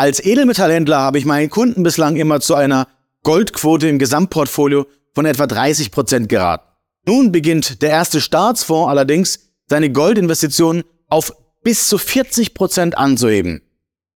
Als Edelmetallhändler habe ich meinen Kunden bislang immer zu einer Goldquote im Gesamtportfolio von etwa 30 Prozent geraten. Nun beginnt der erste Staatsfonds allerdings, seine Goldinvestitionen auf bis zu 40 Prozent anzuheben.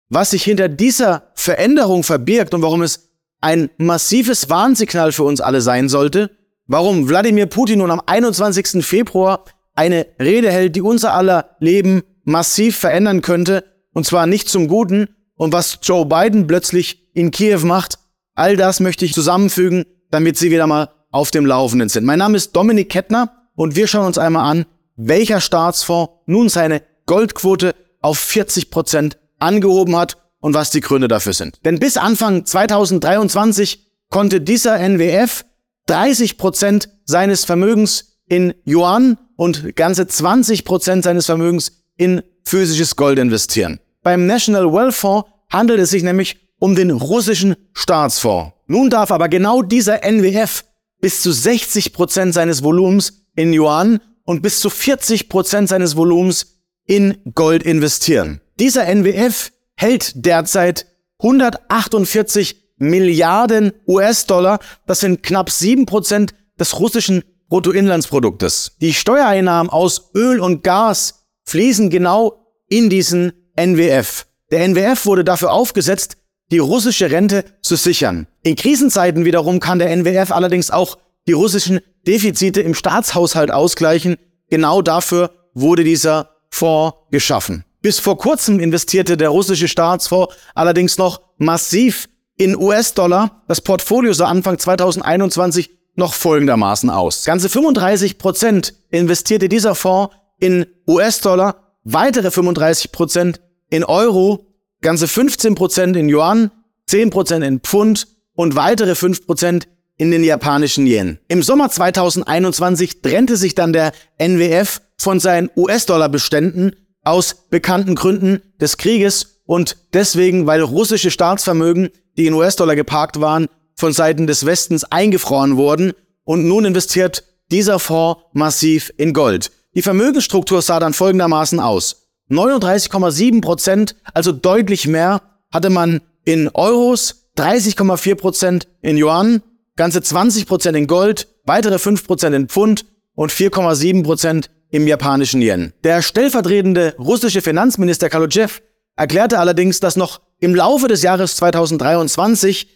Was sich hinter dieser Veränderung verbirgt und warum es ein massives Warnsignal für uns alle sein sollte, warum Wladimir Putin nun am 21. Februar eine Rede hält, die unser aller Leben massiv verändern könnte, und zwar nicht zum Guten, und was Joe Biden plötzlich in Kiew macht, all das möchte ich zusammenfügen, damit Sie wieder mal auf dem Laufenden sind. Mein Name ist Dominik Kettner und wir schauen uns einmal an, welcher Staatsfonds nun seine Goldquote auf 40 Prozent angehoben hat und was die Gründe dafür sind. Denn bis Anfang 2023 konnte dieser NWF 30 Prozent seines Vermögens in Yuan und ganze 20 Prozent seines Vermögens in physisches Gold investieren. Beim National Wealth Fonds handelt es sich nämlich um den russischen Staatsfonds. Nun darf aber genau dieser NWF bis zu 60 Prozent seines Volumens in Yuan und bis zu 40 Prozent seines Volumens in Gold investieren. Dieser NWF hält derzeit 148 Milliarden US-Dollar. Das sind knapp sieben Prozent des russischen Bruttoinlandsproduktes. Die Steuereinnahmen aus Öl und Gas fließen genau in diesen NWF. Der NWF wurde dafür aufgesetzt, die russische Rente zu sichern. In Krisenzeiten wiederum kann der NWF allerdings auch die russischen Defizite im Staatshaushalt ausgleichen. Genau dafür wurde dieser Fonds geschaffen. Bis vor kurzem investierte der russische Staatsfonds allerdings noch massiv in US-Dollar. Das Portfolio sah Anfang 2021 noch folgendermaßen aus. Ganze 35 Prozent investierte dieser Fonds in US-Dollar, weitere 35 Prozent in Euro, ganze 15 Prozent in Yuan, 10 Prozent in Pfund und weitere 5 Prozent in den japanischen Yen. Im Sommer 2021 trennte sich dann der NWF von seinen US-Dollar-Beständen aus bekannten Gründen des Krieges und deswegen, weil russische Staatsvermögen, die in US-Dollar geparkt waren, von Seiten des Westens eingefroren wurden und nun investiert dieser Fonds massiv in Gold. Die Vermögensstruktur sah dann folgendermaßen aus. 39,7 Prozent, also deutlich mehr, hatte man in Euros, 30,4 Prozent in Yuan, ganze 20 Prozent in Gold, weitere 5 Prozent in Pfund und 4,7 Prozent im japanischen Yen. Der stellvertretende russische Finanzminister Kalujev erklärte allerdings, dass noch im Laufe des Jahres 2023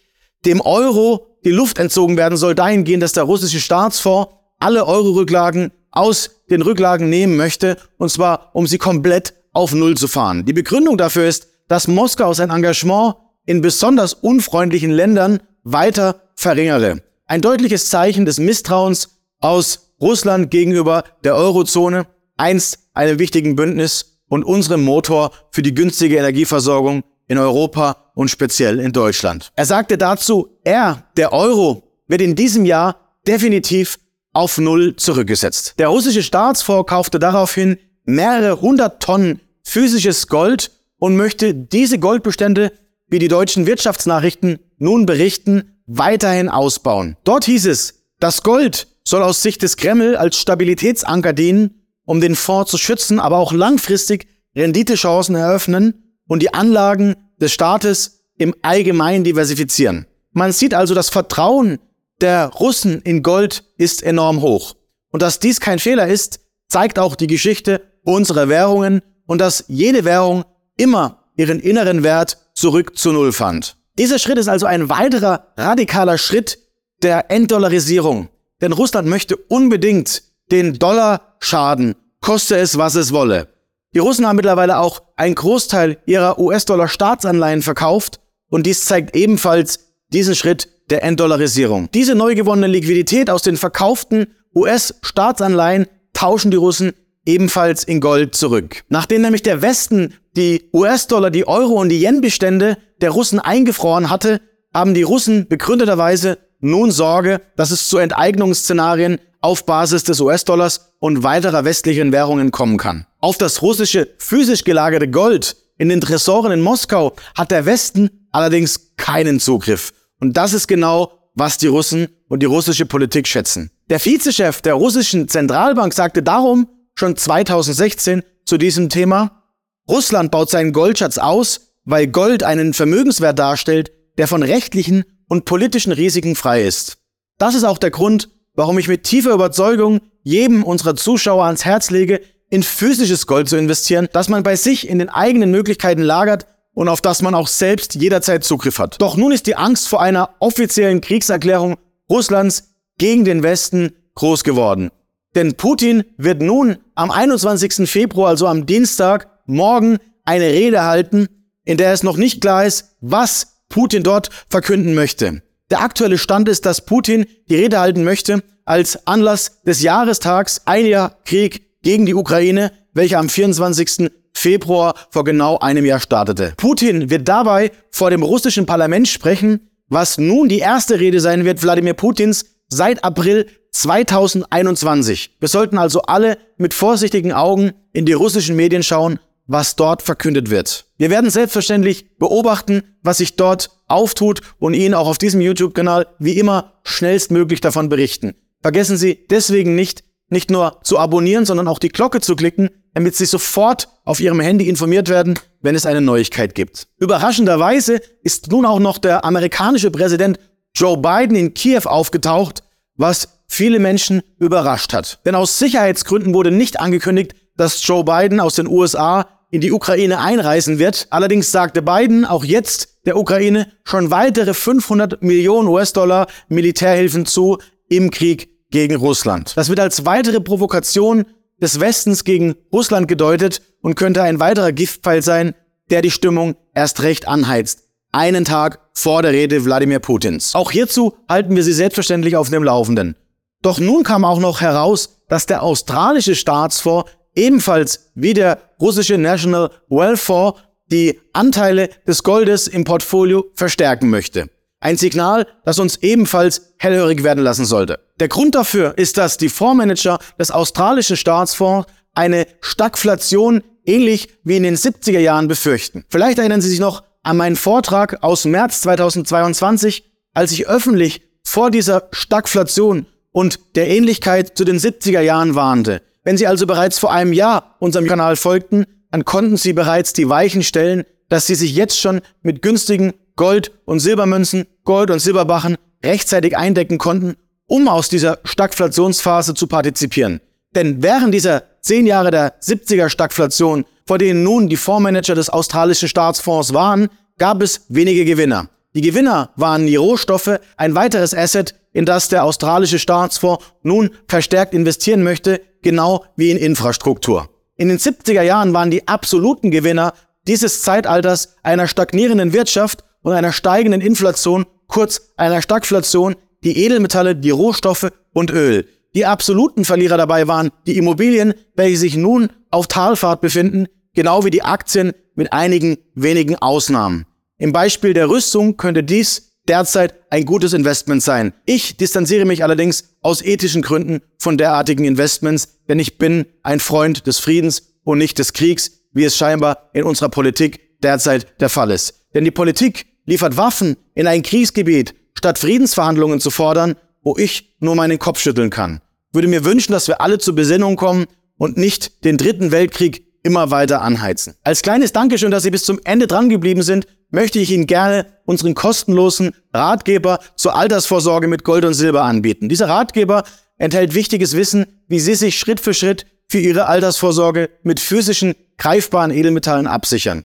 dem Euro die Luft entzogen werden soll, dahingehend, dass der russische Staatsfonds alle Euro-Rücklagen aus den Rücklagen nehmen möchte, und zwar um sie komplett auf Null zu fahren. Die Begründung dafür ist, dass Moskau sein Engagement in besonders unfreundlichen Ländern weiter verringere. Ein deutliches Zeichen des Misstrauens aus Russland gegenüber der Eurozone, einst einem wichtigen Bündnis und unserem Motor für die günstige Energieversorgung in Europa und speziell in Deutschland. Er sagte dazu, er, der Euro, wird in diesem Jahr definitiv auf Null zurückgesetzt. Der russische Staatsfonds kaufte daraufhin mehrere hundert Tonnen physisches Gold und möchte diese Goldbestände, wie die deutschen Wirtschaftsnachrichten nun berichten, weiterhin ausbauen. Dort hieß es, das Gold soll aus Sicht des Kreml als Stabilitätsanker dienen, um den Fonds zu schützen, aber auch langfristig Renditechancen eröffnen und die Anlagen des Staates im Allgemeinen diversifizieren. Man sieht also, das Vertrauen der Russen in Gold ist enorm hoch. Und dass dies kein Fehler ist, zeigt auch die Geschichte unserer Währungen und dass jede Währung immer ihren inneren Wert zurück zu Null fand. Dieser Schritt ist also ein weiterer radikaler Schritt der Entdollarisierung. Denn Russland möchte unbedingt den Dollar schaden, koste es, was es wolle. Die Russen haben mittlerweile auch einen Großteil ihrer US-Dollar-Staatsanleihen verkauft und dies zeigt ebenfalls diesen Schritt der Entdollarisierung. Diese neu gewonnene Liquidität aus den verkauften US-Staatsanleihen tauschen die Russen ebenfalls in Gold zurück. Nachdem nämlich der Westen die US-Dollar, die Euro und die Yen-Bestände der Russen eingefroren hatte, haben die Russen begründeterweise nun Sorge, dass es zu Enteignungsszenarien auf Basis des US-Dollars und weiterer westlichen Währungen kommen kann. Auf das russische physisch gelagerte Gold in den Tresoren in Moskau hat der Westen allerdings keinen Zugriff. Und das ist genau, was die Russen und die russische Politik schätzen. Der Vizechef der russischen Zentralbank sagte darum schon 2016 zu diesem Thema, Russland baut seinen Goldschatz aus, weil Gold einen Vermögenswert darstellt, der von rechtlichen und politischen Risiken frei ist. Das ist auch der Grund, warum ich mit tiefer Überzeugung jedem unserer Zuschauer ans Herz lege, in physisches Gold zu investieren, das man bei sich in den eigenen Möglichkeiten lagert und auf das man auch selbst jederzeit Zugriff hat. Doch nun ist die Angst vor einer offiziellen Kriegserklärung Russlands gegen den Westen groß geworden. Denn Putin wird nun am 21. Februar, also am Dienstag, morgen eine Rede halten, in der es noch nicht klar ist, was Putin dort verkünden möchte. Der aktuelle Stand ist, dass Putin die Rede halten möchte als Anlass des Jahrestags ein Jahr Krieg gegen die Ukraine, welcher am 24. Februar vor genau einem Jahr startete. Putin wird dabei vor dem russischen Parlament sprechen, was nun die erste Rede sein wird Wladimir Putins seit April 2021. Wir sollten also alle mit vorsichtigen Augen in die russischen Medien schauen, was dort verkündet wird. Wir werden selbstverständlich beobachten, was sich dort auftut und Ihnen auch auf diesem YouTube-Kanal wie immer schnellstmöglich davon berichten. Vergessen Sie deswegen nicht, nicht nur zu abonnieren, sondern auch die Glocke zu klicken, damit Sie sofort auf Ihrem Handy informiert werden, wenn es eine Neuigkeit gibt. Überraschenderweise ist nun auch noch der amerikanische Präsident Joe Biden in Kiew aufgetaucht, was viele Menschen überrascht hat. Denn aus Sicherheitsgründen wurde nicht angekündigt, dass Joe Biden aus den USA in die Ukraine einreisen wird. Allerdings sagte Biden auch jetzt der Ukraine schon weitere 500 Millionen US-Dollar Militärhilfen zu im Krieg gegen Russland. Das wird als weitere Provokation des Westens gegen Russland gedeutet und könnte ein weiterer Giftpfeil sein, der die Stimmung erst recht anheizt. Einen Tag vor der Rede Wladimir Putins. Auch hierzu halten wir Sie selbstverständlich auf dem Laufenden. Doch nun kam auch noch heraus, dass der australische Staatsfonds ebenfalls wie der russische National Wealth Fonds die Anteile des Goldes im Portfolio verstärken möchte. Ein Signal, das uns ebenfalls hellhörig werden lassen sollte. Der Grund dafür ist, dass die Fondsmanager des australischen Staatsfonds eine Stagflation ähnlich wie in den 70er Jahren befürchten. Vielleicht erinnern Sie sich noch an meinen Vortrag aus März 2022, als ich öffentlich vor dieser Stagflation und der Ähnlichkeit zu den 70er Jahren warnte. Wenn Sie also bereits vor einem Jahr unserem Kanal folgten, dann konnten Sie bereits die Weichen stellen, dass Sie sich jetzt schon mit günstigen Gold- und Silbermünzen, Gold- und Silberbachen rechtzeitig eindecken konnten, um aus dieser Stagflationsphase zu partizipieren. Denn während dieser zehn Jahre der 70er Stagflation, vor denen nun die Fondsmanager des australischen Staatsfonds waren, gab es wenige Gewinner. Die Gewinner waren die Rohstoffe, ein weiteres Asset, in das der australische Staatsfonds nun verstärkt investieren möchte, genau wie in Infrastruktur. In den 70er Jahren waren die absoluten Gewinner dieses Zeitalters einer stagnierenden Wirtschaft und einer steigenden Inflation, kurz einer Stagflation, die Edelmetalle, die Rohstoffe und Öl. Die absoluten Verlierer dabei waren die Immobilien, welche sich nun auf Talfahrt befinden, genau wie die Aktien mit einigen wenigen Ausnahmen. Im Beispiel der Rüstung könnte dies derzeit ein gutes Investment sein. Ich distanziere mich allerdings aus ethischen Gründen von derartigen Investments, denn ich bin ein Freund des Friedens und nicht des Kriegs, wie es scheinbar in unserer Politik derzeit der Fall ist. Denn die Politik liefert Waffen in ein Kriegsgebiet, statt Friedensverhandlungen zu fordern, wo ich nur meinen Kopf schütteln kann. Ich würde mir wünschen, dass wir alle zur Besinnung kommen und nicht den dritten Weltkrieg immer weiter anheizen. Als kleines Dankeschön, dass Sie bis zum Ende dran geblieben sind, möchte ich Ihnen gerne unseren kostenlosen Ratgeber zur Altersvorsorge mit Gold und Silber anbieten. Dieser Ratgeber enthält wichtiges Wissen, wie Sie sich Schritt für Schritt für Ihre Altersvorsorge mit physischen, greifbaren Edelmetallen absichern.